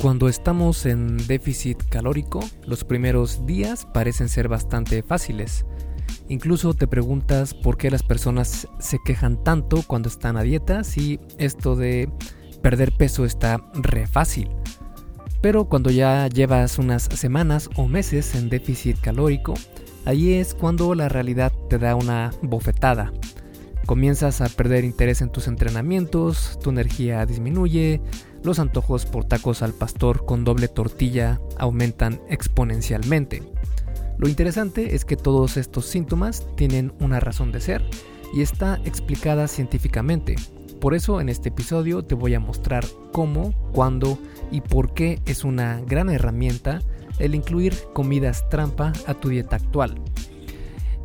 Cuando estamos en déficit calórico, los primeros días parecen ser bastante fáciles. Incluso te preguntas por qué las personas se quejan tanto cuando están a dieta si esto de perder peso está re fácil. Pero cuando ya llevas unas semanas o meses en déficit calórico, ahí es cuando la realidad te da una bofetada. Comienzas a perder interés en tus entrenamientos, tu energía disminuye, los antojos por tacos al pastor con doble tortilla aumentan exponencialmente. Lo interesante es que todos estos síntomas tienen una razón de ser y está explicada científicamente. Por eso en este episodio te voy a mostrar cómo, cuándo y por qué es una gran herramienta el incluir comidas trampa a tu dieta actual.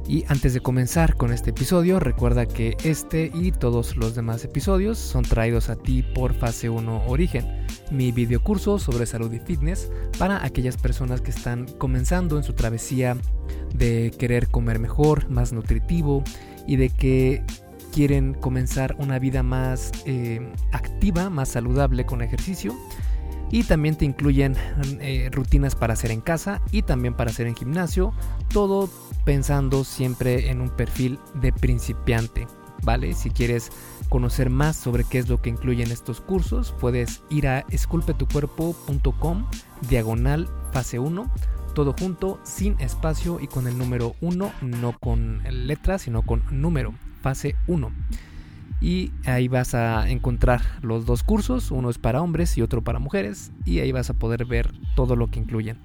Y antes de comenzar con este episodio, recuerda que este y todos los demás episodios son traídos a ti por Fase 1 Origen, mi videocurso sobre salud y fitness para aquellas personas que están comenzando en su travesía de querer comer mejor, más nutritivo y de que quieren comenzar una vida más eh, activa, más saludable con ejercicio. Y también te incluyen eh, rutinas para hacer en casa y también para hacer en gimnasio. Todo pensando siempre en un perfil de principiante, ¿vale? Si quieres conocer más sobre qué es lo que incluyen estos cursos, puedes ir a esculpetucuerpo.com diagonal fase 1, todo junto, sin espacio y con el número 1, no con letras, sino con número, fase 1. Y ahí vas a encontrar los dos cursos, uno es para hombres y otro para mujeres, y ahí vas a poder ver todo lo que incluyen.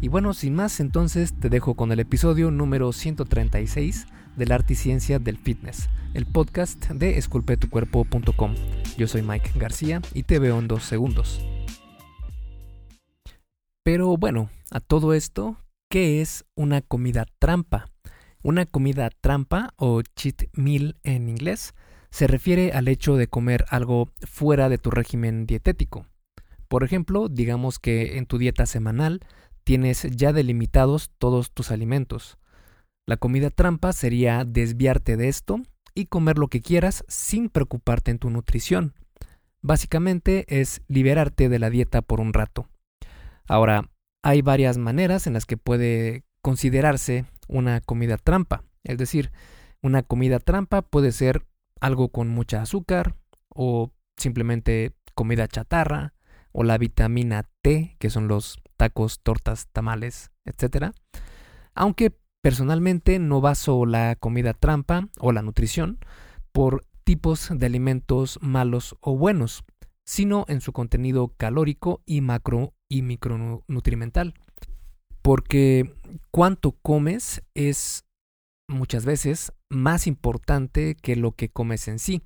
Y bueno, sin más, entonces te dejo con el episodio número 136 del arte y ciencia del fitness, el podcast de esculpetucuerpo.com. Yo soy Mike García y te veo en dos segundos. Pero bueno, a todo esto, ¿qué es una comida trampa? Una comida trampa o cheat meal en inglés se refiere al hecho de comer algo fuera de tu régimen dietético. Por ejemplo, digamos que en tu dieta semanal tienes ya delimitados todos tus alimentos. La comida trampa sería desviarte de esto y comer lo que quieras sin preocuparte en tu nutrición. Básicamente es liberarte de la dieta por un rato. Ahora, hay varias maneras en las que puede considerarse una comida trampa. Es decir, una comida trampa puede ser algo con mucha azúcar o simplemente comida chatarra o la vitamina T, que son los tacos, tortas, tamales, etc. Aunque personalmente no baso la comida trampa o la nutrición por tipos de alimentos malos o buenos, sino en su contenido calórico y macro y micronutrimental. Porque cuánto comes es muchas veces más importante que lo que comes en sí.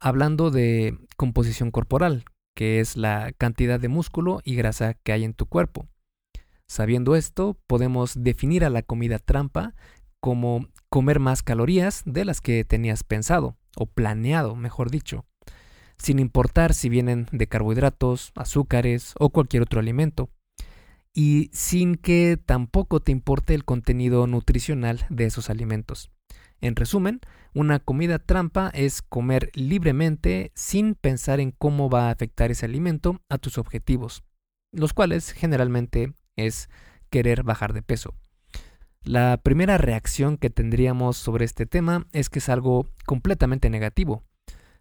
Hablando de composición corporal, que es la cantidad de músculo y grasa que hay en tu cuerpo. Sabiendo esto, podemos definir a la comida trampa como comer más calorías de las que tenías pensado, o planeado, mejor dicho, sin importar si vienen de carbohidratos, azúcares o cualquier otro alimento, y sin que tampoco te importe el contenido nutricional de esos alimentos. En resumen, una comida trampa es comer libremente sin pensar en cómo va a afectar ese alimento a tus objetivos, los cuales generalmente es querer bajar de peso. La primera reacción que tendríamos sobre este tema es que es algo completamente negativo,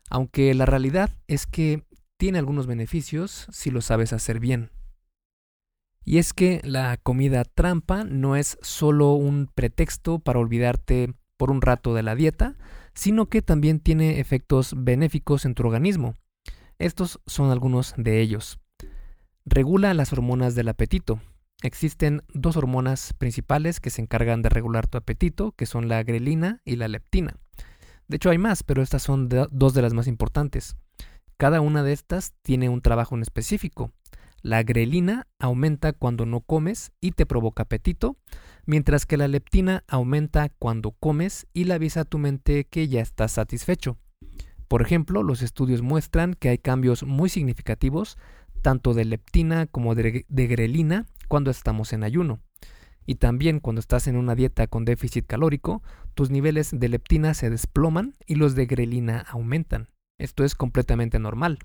aunque la realidad es que tiene algunos beneficios si lo sabes hacer bien. Y es que la comida trampa no es solo un pretexto para olvidarte por un rato de la dieta, sino que también tiene efectos benéficos en tu organismo. Estos son algunos de ellos. Regula las hormonas del apetito. Existen dos hormonas principales que se encargan de regular tu apetito, que son la grelina y la leptina. De hecho hay más, pero estas son dos de las más importantes. Cada una de estas tiene un trabajo en específico. La grelina aumenta cuando no comes y te provoca apetito, mientras que la leptina aumenta cuando comes y le avisa a tu mente que ya estás satisfecho. Por ejemplo, los estudios muestran que hay cambios muy significativos tanto de leptina como de, grelina cuando estamos en ayuno. Y también cuando estás en una dieta con déficit calórico, tus niveles de leptina se desploman y los de grelina aumentan. Esto es completamente normal.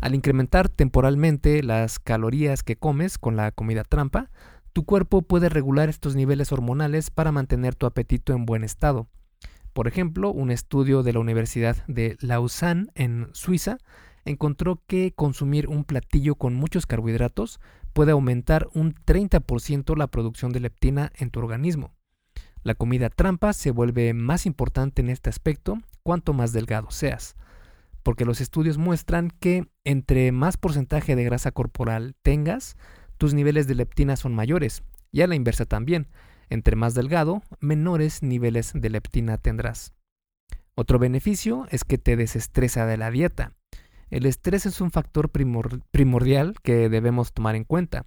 Al incrementar temporalmente las calorías que comes con la comida trampa, tu cuerpo puede regular estos niveles hormonales para mantener tu apetito en buen estado. Por ejemplo, un estudio de la Universidad de Lausanne en Suiza encontró que consumir un platillo con muchos carbohidratos puede aumentar un 30% la producción de leptina en tu organismo. La comida trampa se vuelve más importante en este aspecto cuanto más delgado seas, porque los estudios muestran que entre más porcentaje de grasa corporal tengas, tus niveles de leptina son mayores, y a la inversa también, entre más delgado, menores niveles de leptina tendrás. Otro beneficio es que te desestresa de la dieta. El estrés es un factor primordial que debemos tomar en cuenta.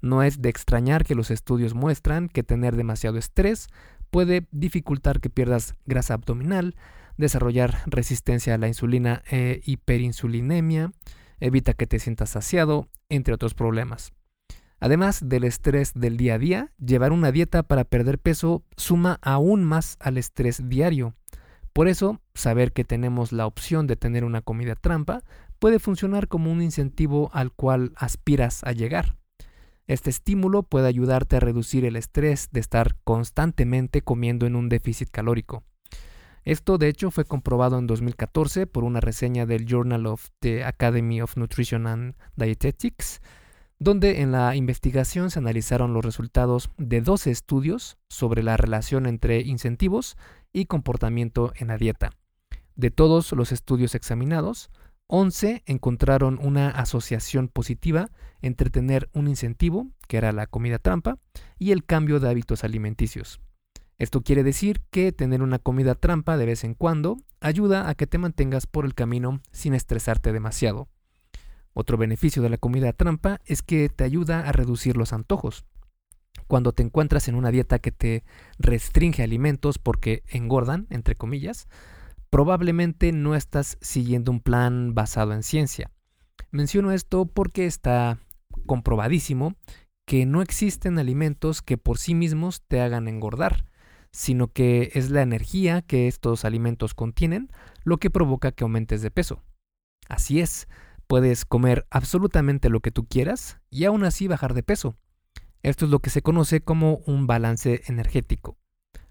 No es de extrañar que los estudios muestran que tener demasiado estrés puede dificultar que pierdas grasa abdominal, desarrollar resistencia a la insulina e hiperinsulinemia, evita que te sientas saciado, entre otros problemas. Además del estrés del día a día, llevar una dieta para perder peso suma aún más al estrés diario. Por eso, saber que tenemos la opción de tener una comida trampa puede funcionar como un incentivo al cual aspiras a llegar. Este estímulo puede ayudarte a reducir el estrés de estar constantemente comiendo en un déficit calórico. Esto de hecho fue comprobado en 2014 por una reseña del Journal of the Academy of Nutrition and Dietetics, donde en la investigación se analizaron los resultados de 12 estudios sobre la relación entre incentivos y comportamiento en la dieta. De todos los estudios examinados, 11 encontraron una asociación positiva entre tener un incentivo, que era la comida trampa, y el cambio de hábitos alimenticios. Esto quiere decir que tener una comida trampa de vez en cuando ayuda a que te mantengas por el camino sin estresarte demasiado. Otro beneficio de la comida trampa es que te ayuda a reducir los antojos. Cuando te encuentras en una dieta que te restringe alimentos porque engordan, entre comillas, probablemente no estás siguiendo un plan basado en ciencia. Menciono esto porque está comprobadísimo que no existen alimentos que por sí mismos te hagan engordar, sino que es la energía que estos alimentos contienen lo que provoca que aumentes de peso. Así es, puedes comer absolutamente lo que tú quieras y aún así bajar de peso. Esto es lo que se conoce como un balance energético.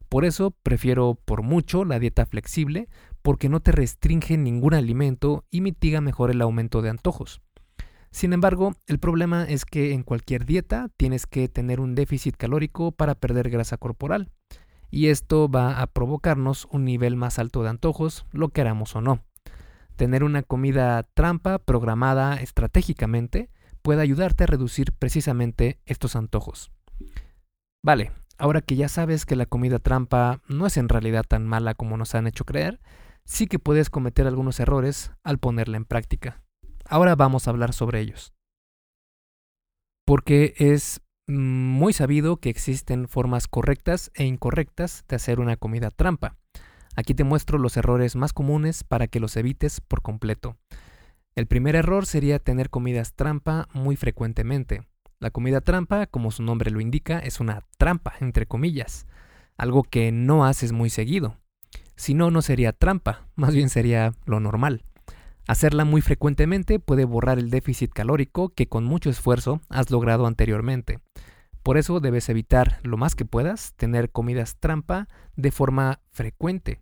Por eso prefiero por mucho la dieta flexible porque no te restringe ningún alimento y mitiga mejor el aumento de antojos. Sin embargo, el problema es que en cualquier dieta tienes que tener un déficit calórico para perder grasa corporal, y esto va a provocarnos un nivel más alto de antojos, lo queramos o no. Tener una comida trampa programada estratégicamente puede ayudarte a reducir precisamente estos antojos. Vale, ahora que ya sabes que la comida trampa no es en realidad tan mala como nos han hecho creer, sí que puedes cometer algunos errores al ponerla en práctica. Ahora vamos a hablar sobre ellos. Porque es muy sabido que existen formas correctas e incorrectas de hacer una comida trampa. Aquí te muestro los errores más comunes para que los evites por completo. El primer error sería tener comidas trampa muy frecuentemente. La comida trampa, como su nombre lo indica, es una trampa, entre comillas, algo que no haces muy seguido. Si no, no sería trampa, más bien sería lo normal. Hacerla muy frecuentemente puede borrar el déficit calórico que con mucho esfuerzo has logrado anteriormente. Por eso debes evitar lo más que puedas tener comidas trampa de forma frecuente.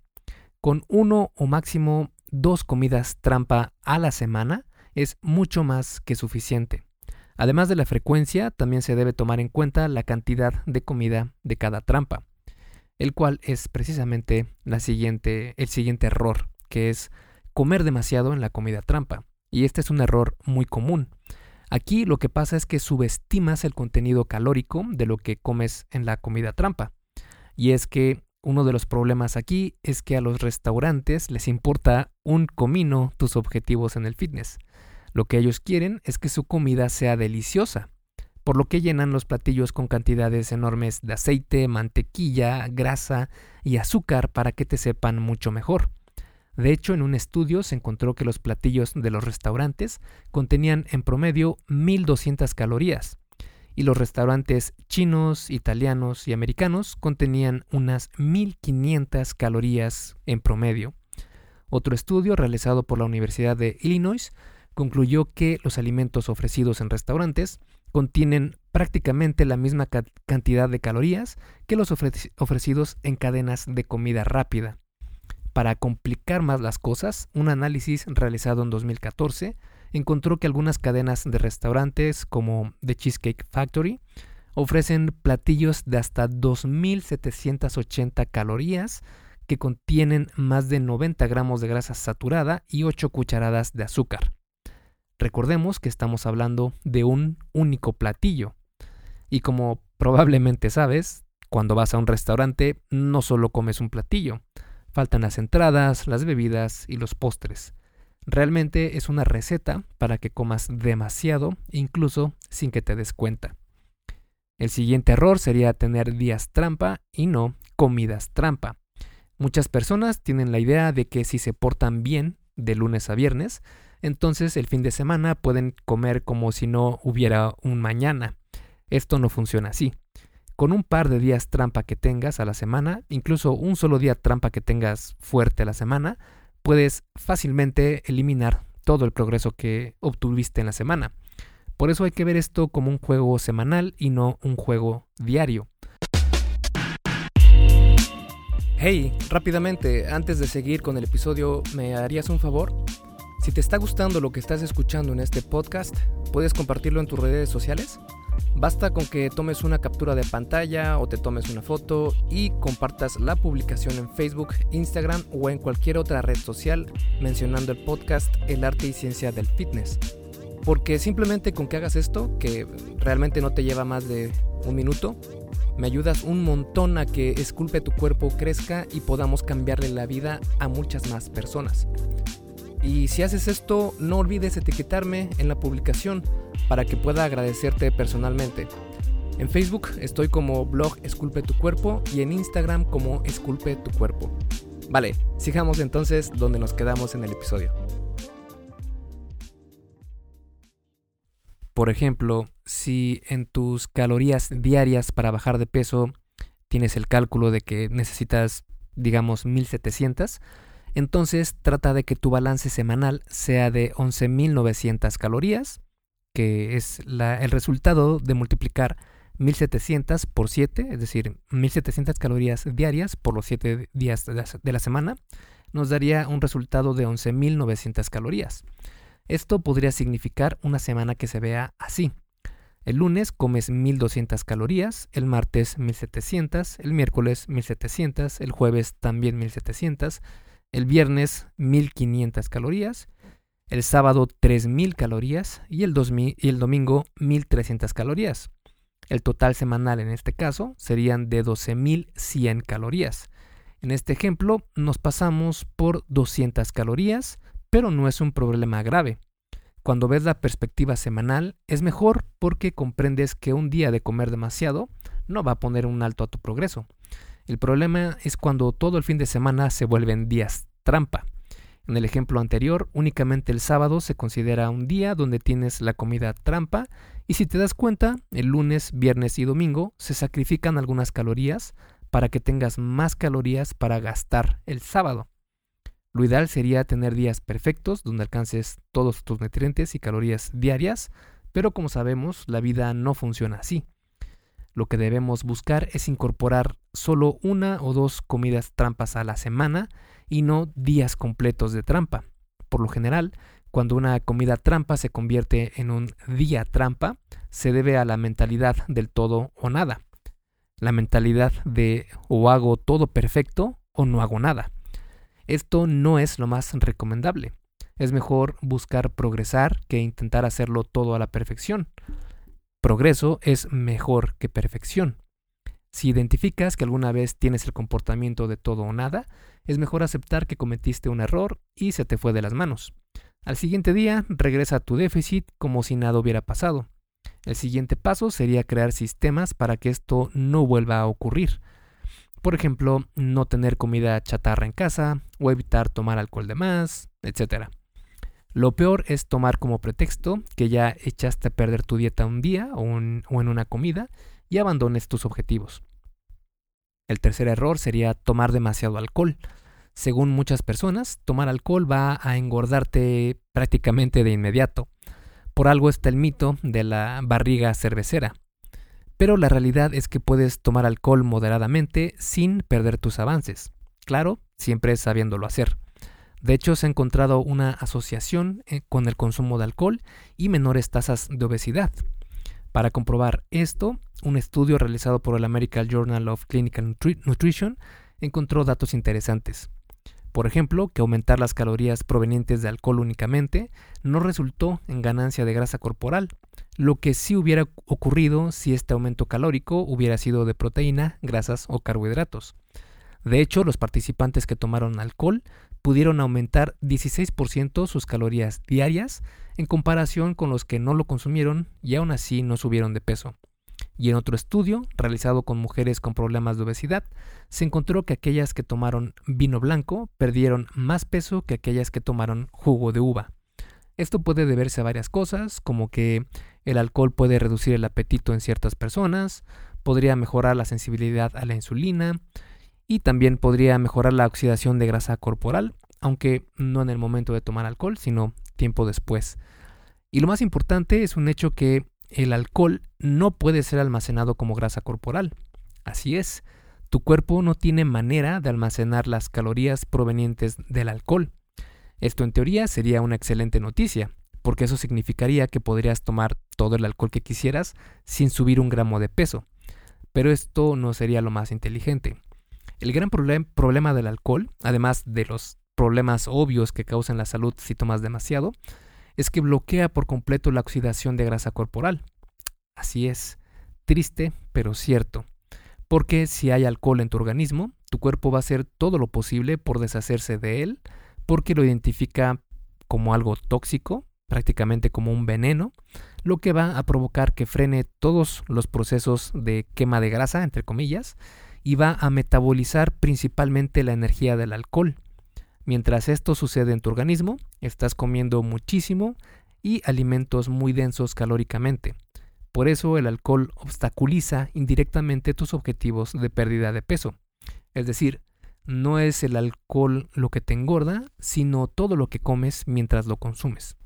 Con uno o máximo dos comidas trampa a la semana es mucho más que suficiente. Además de la frecuencia, también se debe tomar en cuenta la cantidad de comida de cada trampa, el cual es precisamente la siguiente, el siguiente error, que es comer demasiado en la comida trampa. Y este es un error muy común. Aquí lo que pasa es que subestimas el contenido calórico de lo que comes en la comida trampa. Y es que uno de los problemas aquí es que a los restaurantes les importa un comino tus objetivos en el fitness. Lo que ellos quieren es que su comida sea deliciosa, por lo que llenan los platillos con cantidades enormes de aceite, mantequilla, grasa y azúcar para que te sepan mucho mejor. De hecho, en un estudio se encontró que los platillos de los restaurantes contenían en promedio 1200 calorías, y los restaurantes chinos, italianos y americanos contenían unas 1500 calorías en promedio. Otro estudio realizado por la Universidad de Illinois concluyó que los alimentos ofrecidos en restaurantes contienen prácticamente la misma cantidad de calorías que los ofrecidos en cadenas de comida rápida. Para complicar más las cosas, un análisis realizado en 2014 encontró que algunas cadenas de restaurantes como The Cheesecake Factory ofrecen platillos de hasta 2.780 calorías que contienen más de 90 gramos de grasa saturada y 8 cucharadas de azúcar. Recordemos que estamos hablando de un único platillo. Y como probablemente sabes, cuando vas a un restaurante no solo comes un platillo, faltan las entradas, las bebidas y los postres. Realmente es una receta para que comas demasiado, incluso sin que te des cuenta. El siguiente error sería tener días trampa y no comidas trampa. Muchas personas tienen la idea de que si se portan bien de lunes a viernes, entonces el fin de semana pueden comer como si no hubiera un mañana. Esto no funciona así. Con un par de días trampa que tengas a la semana, incluso un solo día trampa que tengas fuerte a la semana, puedes fácilmente eliminar todo el progreso que obtuviste en la semana. Por eso hay que ver esto como un juego semanal y no un juego diario. Hey, rápidamente, antes de seguir con el episodio, ¿me harías un favor? Si te está gustando lo que estás escuchando en este podcast, ¿puedes compartirlo en tus redes sociales? Basta con que tomes una captura de pantalla o te tomes una foto y compartas la publicación en Facebook, Instagram o en cualquier otra red social mencionando el podcast El arte y ciencia del fitness. Porque simplemente con que hagas esto, que realmente no te lleva más de un minuto, me ayudas un montón a que Esculpe tu cuerpo crezca y podamos cambiarle la vida a muchas más personas. Y si haces esto, no olvides etiquetarme en la publicación para que pueda agradecerte personalmente. En Facebook estoy como blog Esculpe tu cuerpo y en Instagram como Esculpe tu cuerpo. Vale, sigamos entonces donde nos quedamos en el episodio. Por ejemplo, si en tus calorías diarias para bajar de peso tienes el cálculo de que necesitas, digamos, 1700, entonces trata de que tu balance semanal sea de 11.900 calorías, que es el resultado de multiplicar 1700 por 7, es decir, 1700 calorías diarias por los 7 días de la, semana, nos daría un resultado de 11.900 calorías. Esto podría significar una semana que se vea así. El lunes comes 1200 calorías, el martes 1700, el miércoles 1700, el jueves también 1700, el viernes 1500 calorías, el sábado 3000 calorías y el, domingo 1300 calorías. El total semanal en este caso serían de 12100 calorías. En este ejemplo nos pasamos por 200 calorías, pero no es un problema grave. Cuando ves la perspectiva semanal es mejor porque comprendes que un día de comer demasiado no va a poner un alto a tu progreso. El problema es cuando todo el fin de semana se vuelven días trampa. En el ejemplo anterior, únicamente el sábado se considera un día donde tienes la comida trampa y si te das cuenta, el lunes, viernes y domingo se sacrifican algunas calorías para que tengas más calorías para gastar el sábado. Lo ideal sería tener días perfectos donde alcances todos tus nutrientes y calorías diarias, pero como sabemos, la vida no funciona así. Lo que debemos buscar es incorporar solo una o dos comidas trampas a la semana y no días completos de trampa. Por lo general, cuando una comida trampa se convierte en un día trampa, se debe a la mentalidad del todo o nada. La mentalidad de o hago todo perfecto o no hago nada. Esto no es lo más recomendable. Es mejor buscar progresar que intentar hacerlo todo a la perfección. Progreso es mejor que perfección. Si identificas que alguna vez tienes el comportamiento de todo o nada, es mejor aceptar que cometiste un error y se te fue de las manos. Al siguiente día, regresa a tu déficit como si nada hubiera pasado. El siguiente paso sería crear sistemas para que esto no vuelva a ocurrir. Por ejemplo, no tener comida chatarra en casa o evitar tomar alcohol de más, etc. Lo peor es tomar como pretexto que ya echaste a perder tu dieta un día o, en una comida y abandones tus objetivos. El tercer error sería tomar demasiado alcohol. Según muchas personas, tomar alcohol va a engordarte prácticamente de inmediato. Por algo está el mito de la barriga cervecera. Pero la realidad es que puedes tomar alcohol moderadamente sin perder tus avances. Claro, siempre sabiéndolo hacer. De hecho, se ha encontrado una asociación eh, con el consumo de alcohol y menores tasas de obesidad. Para comprobar esto, un estudio realizado por el American Journal of Clinical Nutrition encontró datos interesantes. Por ejemplo, que aumentar las calorías provenientes de alcohol únicamente no resultó en ganancia de grasa corporal, lo que sí hubiera ocurrido si este aumento calórico hubiera sido de proteína, grasas o carbohidratos. De hecho, los participantes que tomaron alcohol pudieron aumentar 16% sus calorías diarias en comparación con los que no lo consumieron y aún así no subieron de peso. Y en otro estudio, realizado con mujeres con problemas de obesidad, se encontró que aquellas que tomaron vino blanco perdieron más peso que aquellas que tomaron jugo de uva. Esto puede deberse a varias cosas, como que el alcohol puede reducir el apetito en ciertas personas, podría mejorar la sensibilidad a la insulina y también podría mejorar la oxidación de grasa corporal, aunque no en el momento de tomar alcohol, sino tiempo después. Y lo más importante es un hecho que el alcohol no puede ser almacenado como grasa corporal. Así es, tu cuerpo no tiene manera de almacenar las calorías provenientes del alcohol. Esto en teoría sería una excelente noticia, porque eso significaría que podrías tomar todo el alcohol que quisieras sin subir un gramo de peso. Pero esto no sería lo más inteligente. El gran problema del alcohol, además de los problemas obvios que causan la salud si tomas demasiado, es que bloquea por completo la oxidación de grasa corporal. Así es, triste pero cierto, porque si hay alcohol en tu organismo, tu cuerpo va a hacer todo lo posible por deshacerse de él, porque lo identifica como algo tóxico, prácticamente como un veneno, lo que va a provocar que frene todos los procesos de quema de grasa, entre comillas, y va a metabolizar principalmente la energía del alcohol, Mientras esto sucede en tu organismo, estás comiendo muchísimo y alimentos muy densos calóricamente. Por eso el alcohol obstaculiza indirectamente tus objetivos de pérdida de peso. Es decir, no es el alcohol lo que te engorda, sino todo lo que comes mientras lo consumes.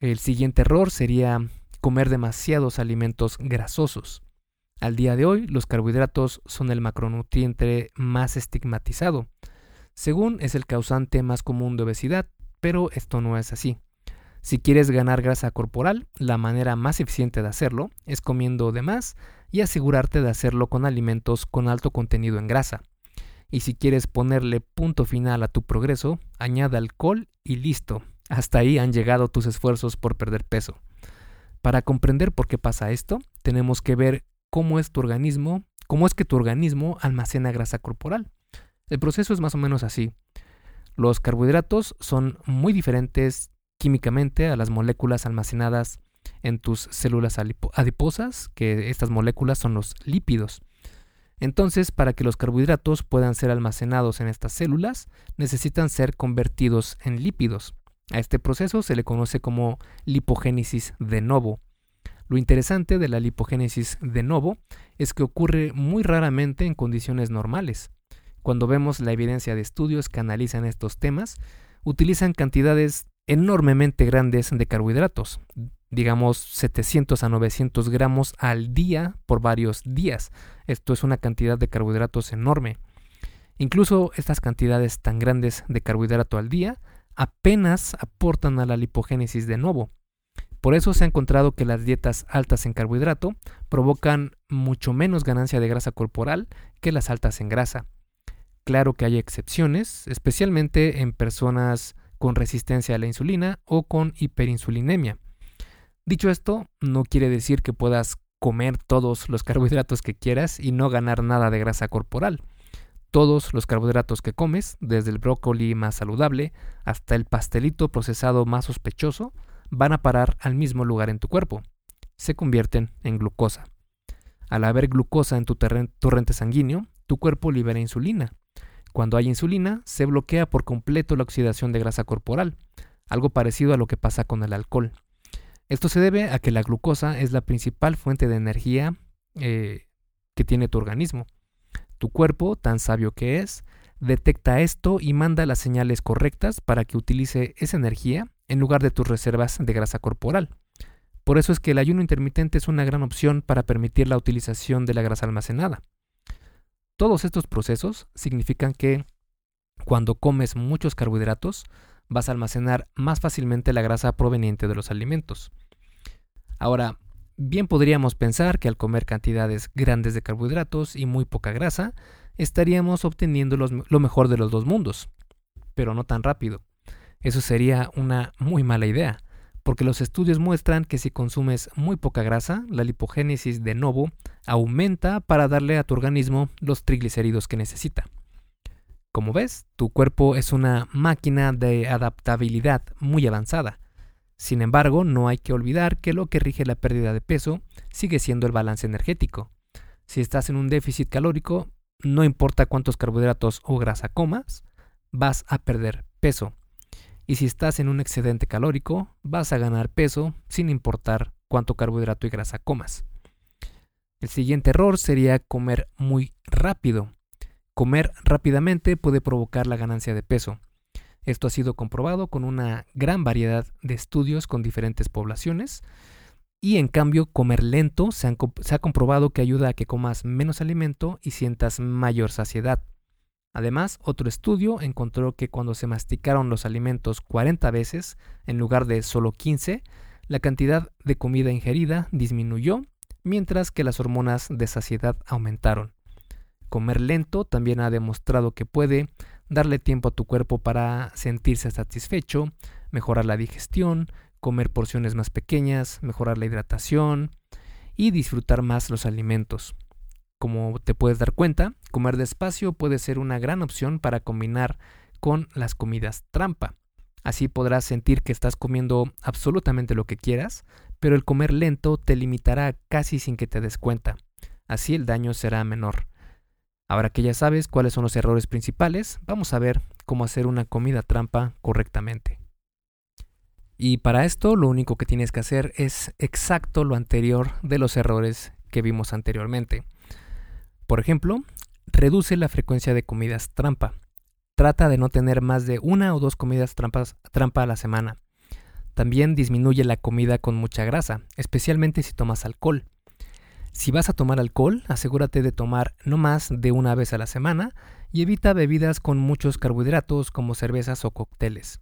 El siguiente error sería comer demasiados alimentos grasosos. Al día de hoy, los carbohidratos son el macronutriente más estigmatizado, según es el causante más común de obesidad, pero esto no es así. Si quieres ganar grasa corporal, la manera más eficiente de hacerlo es comiendo de más y asegurarte de hacerlo con alimentos con alto contenido en grasa. Y si quieres ponerle punto final a tu progreso, añade alcohol y listo. Hasta ahí han llegado tus esfuerzos por perder peso. Para comprender por qué pasa esto, tenemos que ver cómo es tu organismo, cómo es que tu organismo almacena grasa corporal. El proceso es más o menos así. Los carbohidratos son muy diferentes químicamente a las moléculas almacenadas en tus células adiposas, que estas moléculas son los lípidos. Entonces, para que los carbohidratos puedan ser almacenados en estas células, necesitan ser convertidos en lípidos. A este proceso se le conoce como lipogénesis de novo. Lo interesante de la lipogénesis de novo es que ocurre muy raramente en condiciones normales. Cuando vemos la evidencia de estudios que analizan estos temas, utilizan cantidades enormemente grandes de carbohidratos, digamos 700 a 900 gramos al día por varios días. Esto es una cantidad de carbohidratos enorme. Incluso estas cantidades tan grandes de carbohidrato al día apenas aportan a la lipogénesis de nuevo. Por eso se ha encontrado que las dietas altas en carbohidrato provocan mucho menos ganancia de grasa corporal que las altas en grasa. Claro que hay excepciones, especialmente en personas con resistencia a la insulina o con hiperinsulinemia. Dicho esto, no quiere decir que puedas comer todos los carbohidratos que quieras y no ganar nada de grasa corporal. Todos los carbohidratos que comes, desde el brócoli más saludable hasta el pastelito procesado más sospechoso, van a parar al mismo lugar en tu cuerpo. Se convierten en glucosa. Al haber glucosa en tu torrente sanguíneo, tu cuerpo libera insulina, cuando hay insulina, se bloquea por completo la oxidación de grasa corporal, algo parecido a lo que pasa con el alcohol. Esto se debe a que la glucosa es la principal fuente de energía eh, que tiene tu organismo. Tu cuerpo, tan sabio que es, detecta esto y manda las señales correctas para que utilice esa energía en lugar de tus reservas de grasa corporal. Por eso es que el ayuno intermitente es una gran opción para permitir la utilización de la grasa almacenada. Todos estos procesos significan que cuando comes muchos carbohidratos, vas a almacenar más fácilmente la grasa proveniente de los alimentos. Ahora, bien podríamos pensar que al comer cantidades grandes de carbohidratos y muy poca grasa, estaríamos obteniendo lo mejor de los dos mundos, pero no tan rápido. Eso sería una muy mala idea, porque los estudios muestran que si consumes muy poca grasa, la lipogénesis de novo aumenta para darle a tu organismo los triglicéridos que necesita. Como ves, tu cuerpo es una máquina de adaptabilidad muy avanzada. Sin embargo, no hay que olvidar que lo que rige la pérdida de peso sigue siendo el balance energético. Si estás en un déficit calórico, no importa cuántos carbohidratos o grasa comas, vas a perder peso. Y si estás en un excedente calórico, vas a ganar peso sin importar cuánto carbohidrato y grasa comas. El siguiente error sería comer muy rápido. Comer rápidamente puede provocar la ganancia de peso. Esto ha sido comprobado con una gran variedad de estudios con diferentes poblaciones. Y en cambio, comer lento se, ha comprobado que ayuda a que comas menos alimento y sientas mayor saciedad. Además, otro estudio encontró que cuando se masticaron los alimentos 40 veces en lugar de solo 15, la cantidad de comida ingerida disminuyó, mientras que las hormonas de saciedad aumentaron. Comer lento también ha demostrado que puede darle tiempo a tu cuerpo para sentirse satisfecho, mejorar la digestión, comer porciones más pequeñas, mejorar la hidratación y disfrutar más los alimentos. Como te puedes dar cuenta, comer despacio puede ser una gran opción para combinar con las comidas trampa. Así podrás sentir que estás comiendo absolutamente lo que quieras, pero el comer lento te limitará casi sin que te des cuenta. Así el daño será menor. Ahora que ya sabes cuáles son los errores principales, vamos a ver cómo hacer una comida trampa correctamente. Y para esto lo único que tienes que hacer es exacto lo anterior de los errores que vimos anteriormente. Por ejemplo, reduce la frecuencia de comidas trampa. Trata de no tener más de una o dos comidas trampas, trampa a la semana. También disminuye la comida con mucha grasa, especialmente si tomas alcohol. Si vas a tomar alcohol, asegúrate de tomar no más de una vez a la semana y evita bebidas con muchos carbohidratos como cervezas o cócteles.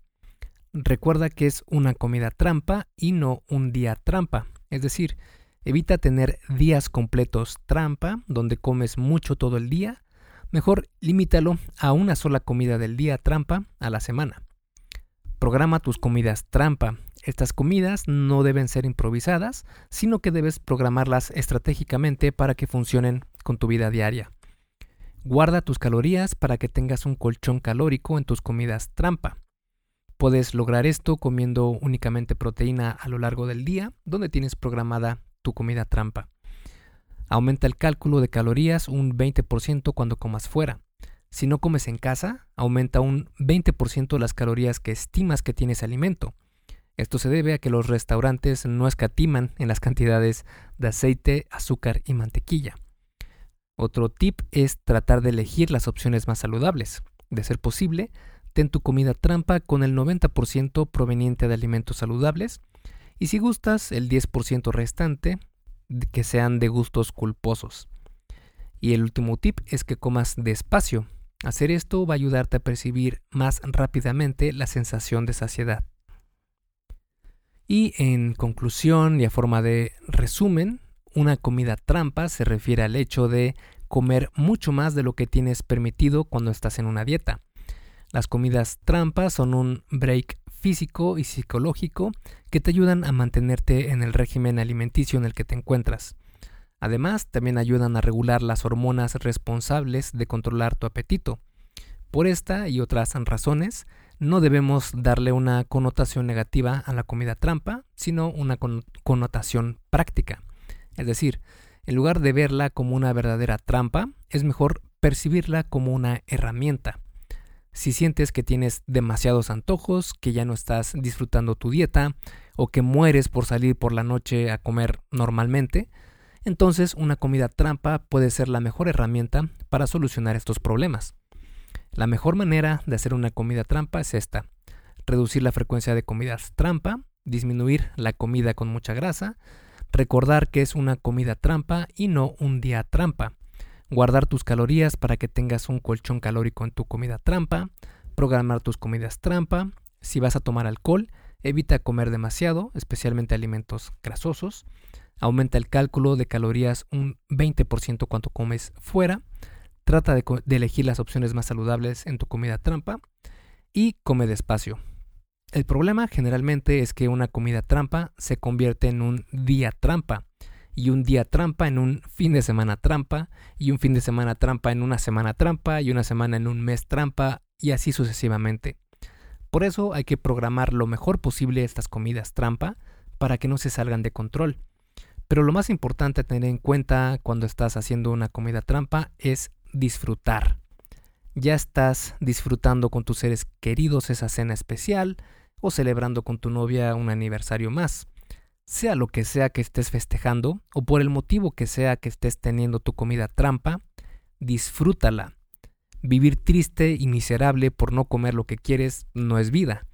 Recuerda que es una comida trampa y no un día trampa, es decir, Evita tener días completos trampa, donde comes mucho todo el día. Mejor limítalo a una sola comida del día trampa a la semana. Programa tus comidas trampa. Estas comidas no deben ser improvisadas, sino que debes programarlas estratégicamente para que funcionen con tu vida diaria. Guarda tus calorías para que tengas un colchón calórico en tus comidas trampa. Puedes lograr esto comiendo únicamente proteína a lo largo del día, donde tienes programada tu comida trampa. Aumenta el cálculo de calorías un 20% cuando comas fuera. Si no comes en casa, aumenta un 20% las calorías que estimas que tienes alimento. Esto se debe a que los restaurantes no escatiman en las cantidades de aceite, azúcar y mantequilla. Otro tip es tratar de elegir las opciones más saludables. De ser posible, ten tu comida trampa con el 90% proveniente de alimentos saludables y si gustas, el 10% restante que sean de gustos culposos. Y el último tip es que comas despacio. Hacer esto va a ayudarte a percibir más rápidamente la sensación de saciedad. Y en conclusión y a forma de resumen, una comida trampa se refiere al hecho de comer mucho más de lo que tienes permitido cuando estás en una dieta. Las comidas trampas son un break físico y psicológico que te ayudan a mantenerte en el régimen alimenticio en el que te encuentras. Además, también ayudan a regular las hormonas responsables de controlar tu apetito. Por esta y otras razones, no debemos darle una connotación negativa a la comida trampa, sino una connotación práctica. Es decir, en lugar de verla como una verdadera trampa, es mejor percibirla como una herramienta. Si sientes que tienes demasiados antojos, que ya no estás disfrutando tu dieta o que mueres por salir por la noche a comer normalmente, entonces una comida trampa puede ser la mejor herramienta para solucionar estos problemas. La mejor manera de hacer una comida trampa es esta. Reducir la frecuencia de comidas trampa, disminuir la comida con mucha grasa, recordar que es una comida trampa y no un día trampa, guardar tus calorías para que tengas un colchón calórico en tu comida trampa, programar tus comidas trampa, si vas a tomar alcohol, evita comer demasiado, especialmente alimentos grasosos, aumenta el cálculo de calorías un 20% cuando comes fuera, trata de, de, elegir las opciones más saludables en tu comida trampa y come despacio. El problema generalmente es que una comida trampa se convierte en un día trampa y un día trampa en un fin de semana trampa y un fin de semana trampa en una semana trampa y una semana en un mes trampa y así sucesivamente. Por eso hay que programar lo mejor posible estas comidas trampa para que no se salgan de control. Pero lo más importante a tener en cuenta cuando estás haciendo una comida trampa es disfrutar. Ya estás disfrutando con tus seres queridos esa cena especial o celebrando con tu novia un aniversario más. Sea lo que sea que estés festejando o por el motivo que sea que estés teniendo tu comida trampa, disfrútala Vivir triste y miserable por no comer lo que quieres no es vida,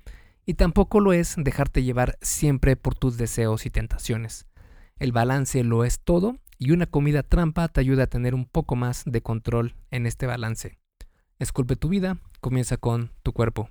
y tampoco lo es dejarte llevar siempre por tus deseos y tentaciones. El balance lo es todo y una comida trampa te ayuda a tener un poco más de control en este balance. Esculpe tu vida, comienza con tu cuerpo.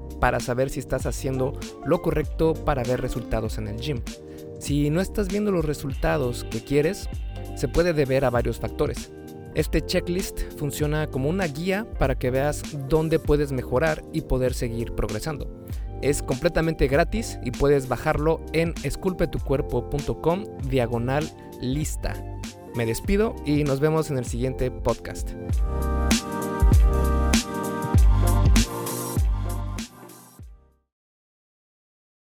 para saber si estás haciendo lo correcto para ver resultados en el gym. Si no estás viendo los resultados que quieres, se puede deber a varios factores. Este checklist funciona como una guía para que veas dónde puedes mejorar y poder seguir progresando. Es completamente gratis y puedes bajarlo en esculpetucuerpo.com diagonal lista. Me despido y nos vemos en el siguiente podcast.